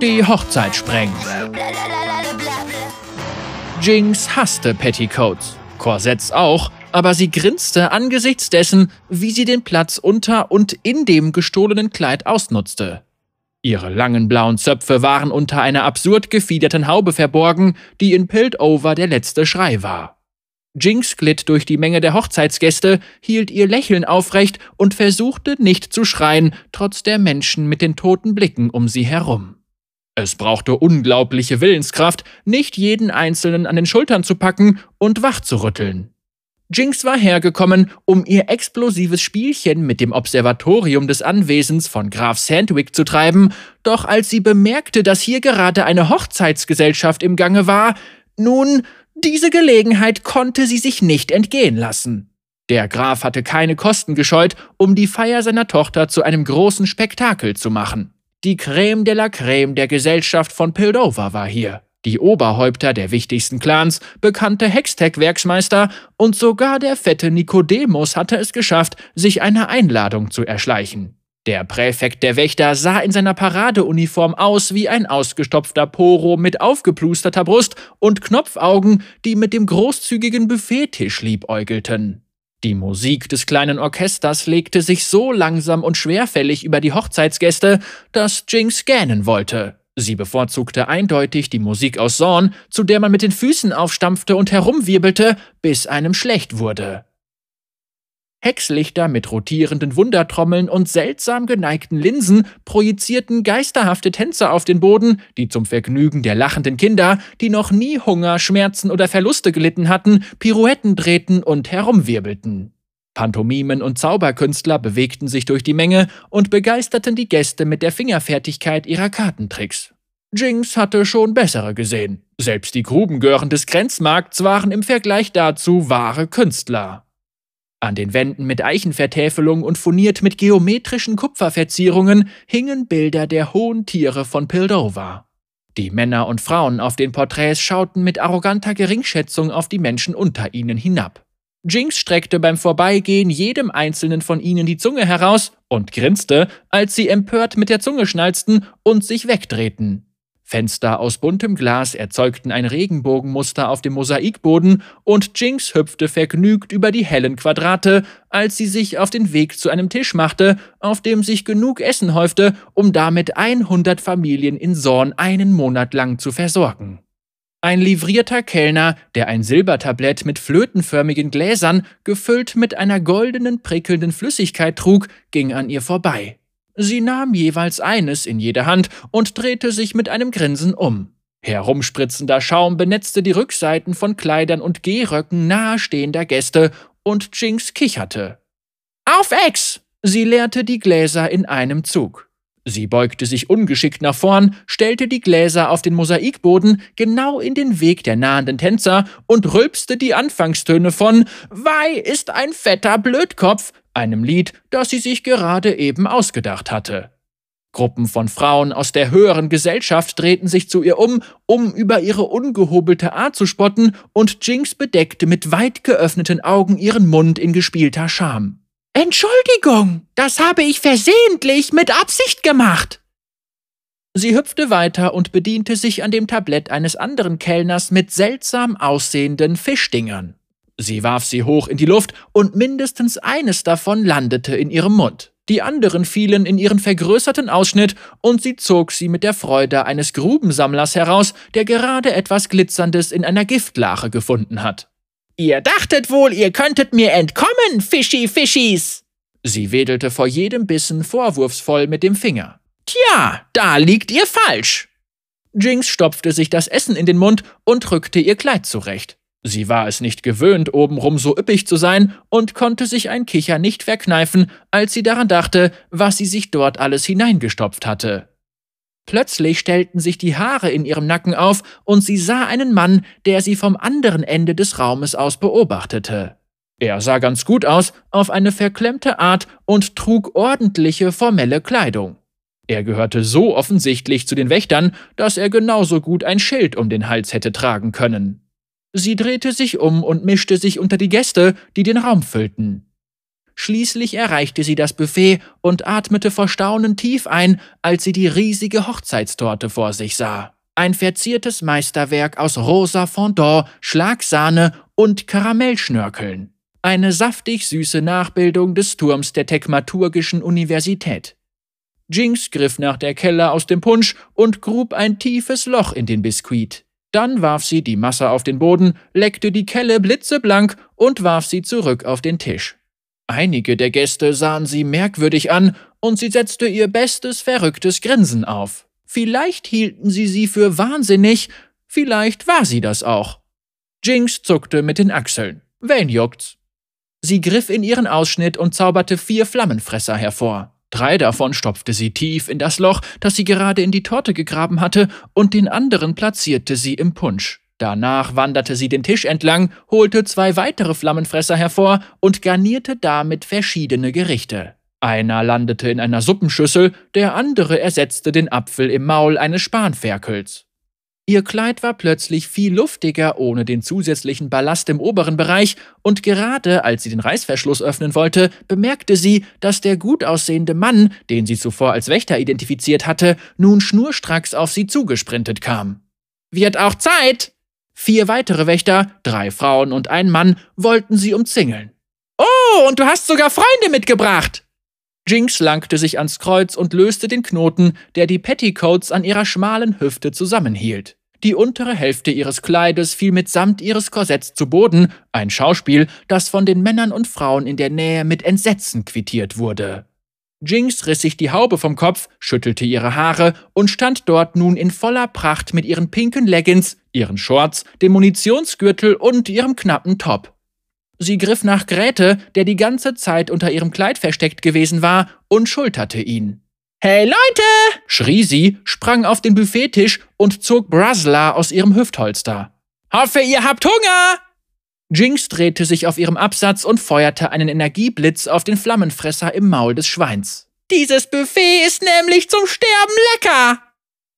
Die Hochzeit sprengt. Jinx hasste Petticoats, Korsetts auch, aber sie grinste angesichts dessen, wie sie den Platz unter und in dem gestohlenen Kleid ausnutzte. Ihre langen blauen Zöpfe waren unter einer absurd gefiederten Haube verborgen, die in Piltover der letzte Schrei war. Jinx glitt durch die Menge der Hochzeitsgäste, hielt ihr Lächeln aufrecht und versuchte nicht zu schreien, trotz der Menschen mit den toten Blicken um sie herum. Es brauchte unglaubliche Willenskraft, nicht jeden Einzelnen an den Schultern zu packen und wach zu rütteln. Jinx war hergekommen, um ihr explosives Spielchen mit dem Observatorium des Anwesens von Graf Sandwick zu treiben, doch als sie bemerkte, dass hier gerade eine Hochzeitsgesellschaft im Gange war, nun, diese Gelegenheit konnte sie sich nicht entgehen lassen. Der Graf hatte keine Kosten gescheut, um die Feier seiner Tochter zu einem großen Spektakel zu machen. Die Creme de la Creme der Gesellschaft von Pildover war hier. Die Oberhäupter der wichtigsten Clans, bekannte Hextech-Werksmeister und sogar der fette Nikodemus hatte es geschafft, sich eine Einladung zu erschleichen. Der Präfekt der Wächter sah in seiner Paradeuniform aus wie ein ausgestopfter Poro mit aufgeplusterter Brust und Knopfaugen, die mit dem großzügigen Buffettisch liebäugelten. Die Musik des kleinen Orchesters legte sich so langsam und schwerfällig über die Hochzeitsgäste, dass Jinx gähnen wollte. Sie bevorzugte eindeutig die Musik aus Zorn, zu der man mit den Füßen aufstampfte und herumwirbelte, bis einem schlecht wurde. Hexlichter mit rotierenden Wundertrommeln und seltsam geneigten Linsen projizierten geisterhafte Tänzer auf den Boden, die zum Vergnügen der lachenden Kinder, die noch nie Hunger, Schmerzen oder Verluste gelitten hatten, Pirouetten drehten und herumwirbelten. Pantomimen und Zauberkünstler bewegten sich durch die Menge und begeisterten die Gäste mit der Fingerfertigkeit ihrer Kartentricks. Jinx hatte schon bessere gesehen. Selbst die Grubengören des Grenzmarkts waren im Vergleich dazu wahre Künstler. An den Wänden mit Eichenvertäfelung und furniert mit geometrischen Kupferverzierungen hingen Bilder der hohen Tiere von Pildover. Die Männer und Frauen auf den Porträts schauten mit arroganter Geringschätzung auf die Menschen unter ihnen hinab. Jinx streckte beim Vorbeigehen jedem einzelnen von ihnen die Zunge heraus und grinste, als sie empört mit der Zunge schnalzten und sich wegdrehten. Fenster aus buntem Glas erzeugten ein Regenbogenmuster auf dem Mosaikboden und Jinx hüpfte vergnügt über die hellen Quadrate, als sie sich auf den Weg zu einem Tisch machte, auf dem sich genug Essen häufte, um damit 100 Familien in Sorn einen Monat lang zu versorgen. Ein livrierter Kellner, der ein Silbertablett mit flötenförmigen Gläsern, gefüllt mit einer goldenen, prickelnden Flüssigkeit trug, ging an ihr vorbei. Sie nahm jeweils eines in jede Hand und drehte sich mit einem Grinsen um. Herumspritzender Schaum benetzte die Rückseiten von Kleidern und Gehröcken nahestehender Gäste, und Jinx kicherte. Auf Ex! Sie leerte die Gläser in einem Zug. Sie beugte sich ungeschickt nach vorn, stellte die Gläser auf den Mosaikboden genau in den Weg der nahenden Tänzer und rülpste die Anfangstöne von Wei ist ein fetter Blödkopf einem Lied, das sie sich gerade eben ausgedacht hatte. Gruppen von Frauen aus der höheren Gesellschaft drehten sich zu ihr um, um über ihre ungehobelte Art zu spotten, und Jinx bedeckte mit weit geöffneten Augen ihren Mund in gespielter Scham. Entschuldigung, das habe ich versehentlich mit Absicht gemacht. Sie hüpfte weiter und bediente sich an dem Tablett eines anderen Kellners mit seltsam aussehenden Fischdingern. Sie warf sie hoch in die Luft und mindestens eines davon landete in ihrem Mund. Die anderen fielen in ihren vergrößerten Ausschnitt und sie zog sie mit der Freude eines Grubensammlers heraus, der gerade etwas Glitzerndes in einer Giftlache gefunden hat. Ihr dachtet wohl, ihr könntet mir entkommen, Fischi Fischis! Sie wedelte vor jedem Bissen vorwurfsvoll mit dem Finger. Tja, da liegt ihr falsch! Jinx stopfte sich das Essen in den Mund und rückte ihr Kleid zurecht. Sie war es nicht gewöhnt, obenrum so üppig zu sein und konnte sich ein Kicher nicht verkneifen, als sie daran dachte, was sie sich dort alles hineingestopft hatte. Plötzlich stellten sich die Haare in ihrem Nacken auf und sie sah einen Mann, der sie vom anderen Ende des Raumes aus beobachtete. Er sah ganz gut aus, auf eine verklemmte Art und trug ordentliche, formelle Kleidung. Er gehörte so offensichtlich zu den Wächtern, dass er genauso gut ein Schild um den Hals hätte tragen können. Sie drehte sich um und mischte sich unter die Gäste, die den Raum füllten. Schließlich erreichte sie das Buffet und atmete vor Staunen tief ein, als sie die riesige Hochzeitstorte vor sich sah. Ein verziertes Meisterwerk aus rosa Fondant, Schlagsahne und Karamellschnörkeln. Eine saftig süße Nachbildung des Turms der Tekmaturgischen Universität. Jinx griff nach der Kelle aus dem Punsch und grub ein tiefes Loch in den Biskuit. Dann warf sie die Masse auf den Boden, leckte die Kelle blitzeblank und warf sie zurück auf den Tisch. Einige der Gäste sahen sie merkwürdig an und sie setzte ihr bestes verrücktes Grinsen auf. Vielleicht hielten sie sie für wahnsinnig, vielleicht war sie das auch. Jinx zuckte mit den Achseln. Wen juckt's? Sie griff in ihren Ausschnitt und zauberte vier Flammenfresser hervor. Drei davon stopfte sie tief in das Loch, das sie gerade in die Torte gegraben hatte, und den anderen platzierte sie im Punsch. Danach wanderte sie den Tisch entlang, holte zwei weitere Flammenfresser hervor und garnierte damit verschiedene Gerichte. Einer landete in einer Suppenschüssel, der andere ersetzte den Apfel im Maul eines Spanferkels. Ihr Kleid war plötzlich viel luftiger ohne den zusätzlichen Ballast im oberen Bereich, und gerade als sie den Reißverschluss öffnen wollte, bemerkte sie, dass der gut aussehende Mann, den sie zuvor als Wächter identifiziert hatte, nun schnurstracks auf sie zugesprintet kam. Wird auch Zeit! Vier weitere Wächter, drei Frauen und ein Mann, wollten sie umzingeln. Oh, und du hast sogar Freunde mitgebracht! Jinx langte sich ans Kreuz und löste den Knoten, der die Petticoats an ihrer schmalen Hüfte zusammenhielt. Die untere Hälfte ihres Kleides fiel mitsamt ihres Korsetts zu Boden, ein Schauspiel, das von den Männern und Frauen in der Nähe mit Entsetzen quittiert wurde. Jinx riss sich die Haube vom Kopf, schüttelte ihre Haare und stand dort nun in voller Pracht mit ihren pinken Leggings, ihren Shorts, dem Munitionsgürtel und ihrem knappen Top. Sie griff nach Gräte, der die ganze Zeit unter ihrem Kleid versteckt gewesen war, und schulterte ihn. Hey Leute! schrie sie, sprang auf den Buffettisch und zog Brasla aus ihrem Hüftholster. Hoffe, ihr habt Hunger! Jinx drehte sich auf ihrem Absatz und feuerte einen Energieblitz auf den Flammenfresser im Maul des Schweins. Dieses Buffet ist nämlich zum Sterben lecker!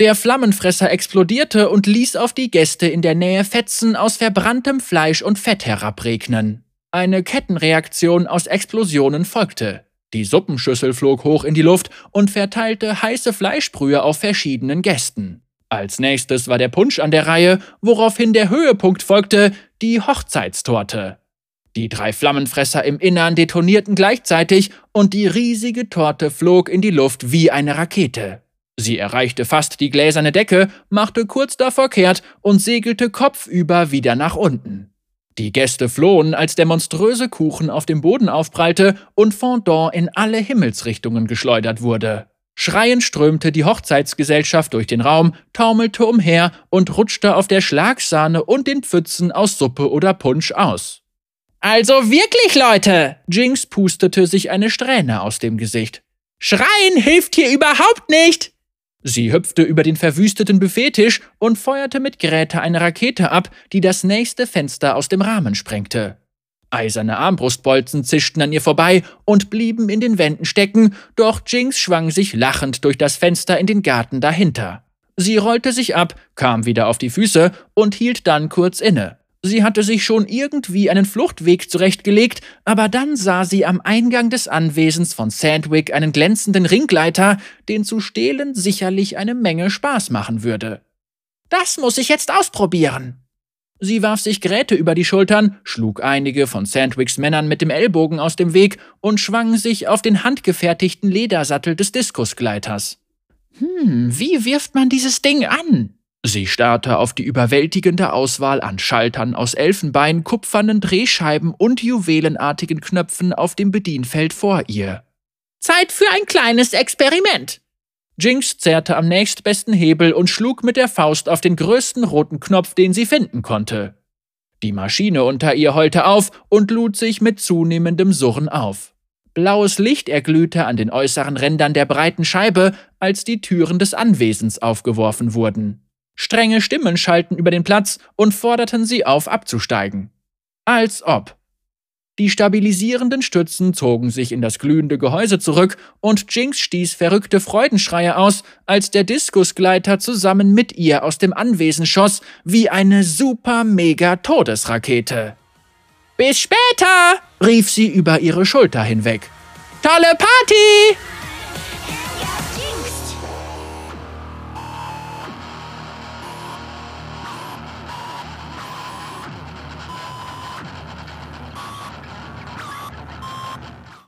Der Flammenfresser explodierte und ließ auf die Gäste in der Nähe Fetzen aus verbranntem Fleisch und Fett herabregnen. Eine Kettenreaktion aus Explosionen folgte. Die Suppenschüssel flog hoch in die Luft und verteilte heiße Fleischbrühe auf verschiedenen Gästen. Als nächstes war der Punsch an der Reihe, woraufhin der Höhepunkt folgte, die Hochzeitstorte. Die drei Flammenfresser im Innern detonierten gleichzeitig und die riesige Torte flog in die Luft wie eine Rakete. Sie erreichte fast die gläserne Decke, machte kurz davor kehrt und segelte kopfüber wieder nach unten. Die Gäste flohen, als der monströse Kuchen auf dem Boden aufprallte und Fondant in alle Himmelsrichtungen geschleudert wurde. Schreiend strömte die Hochzeitsgesellschaft durch den Raum, taumelte umher und rutschte auf der Schlagsahne und den Pfützen aus Suppe oder Punsch aus. Also wirklich, Leute! Jinx pustete sich eine Strähne aus dem Gesicht. Schreien hilft hier überhaupt nicht! Sie hüpfte über den verwüsteten Buffettisch und feuerte mit Grete eine Rakete ab, die das nächste Fenster aus dem Rahmen sprengte. Eiserne Armbrustbolzen zischten an ihr vorbei und blieben in den Wänden stecken, doch Jinx schwang sich lachend durch das Fenster in den Garten dahinter. Sie rollte sich ab, kam wieder auf die Füße und hielt dann kurz inne. Sie hatte sich schon irgendwie einen Fluchtweg zurechtgelegt, aber dann sah sie am Eingang des Anwesens von Sandwick einen glänzenden Ringgleiter, den zu stehlen sicherlich eine Menge Spaß machen würde. Das muss ich jetzt ausprobieren. Sie warf sich Gräte über die Schultern, schlug einige von Sandwicks Männern mit dem Ellbogen aus dem Weg und schwang sich auf den handgefertigten Ledersattel des Diskusgleiters. Hm, wie wirft man dieses Ding an? Sie starrte auf die überwältigende Auswahl an Schaltern aus Elfenbein, kupfernen Drehscheiben und juwelenartigen Knöpfen auf dem Bedienfeld vor ihr. Zeit für ein kleines Experiment. Jinx zerrte am nächstbesten Hebel und schlug mit der Faust auf den größten roten Knopf, den sie finden konnte. Die Maschine unter ihr heulte auf und lud sich mit zunehmendem Surren auf. Blaues Licht erglühte an den äußeren Rändern der breiten Scheibe, als die Türen des Anwesens aufgeworfen wurden. Strenge Stimmen schalten über den Platz und forderten sie auf, abzusteigen. Als ob. Die stabilisierenden Stützen zogen sich in das glühende Gehäuse zurück und Jinx stieß verrückte Freudenschreie aus, als der Diskusgleiter zusammen mit ihr aus dem Anwesen schoss, wie eine super-mega-Todesrakete. Bis später! rief sie über ihre Schulter hinweg. Tolle Party!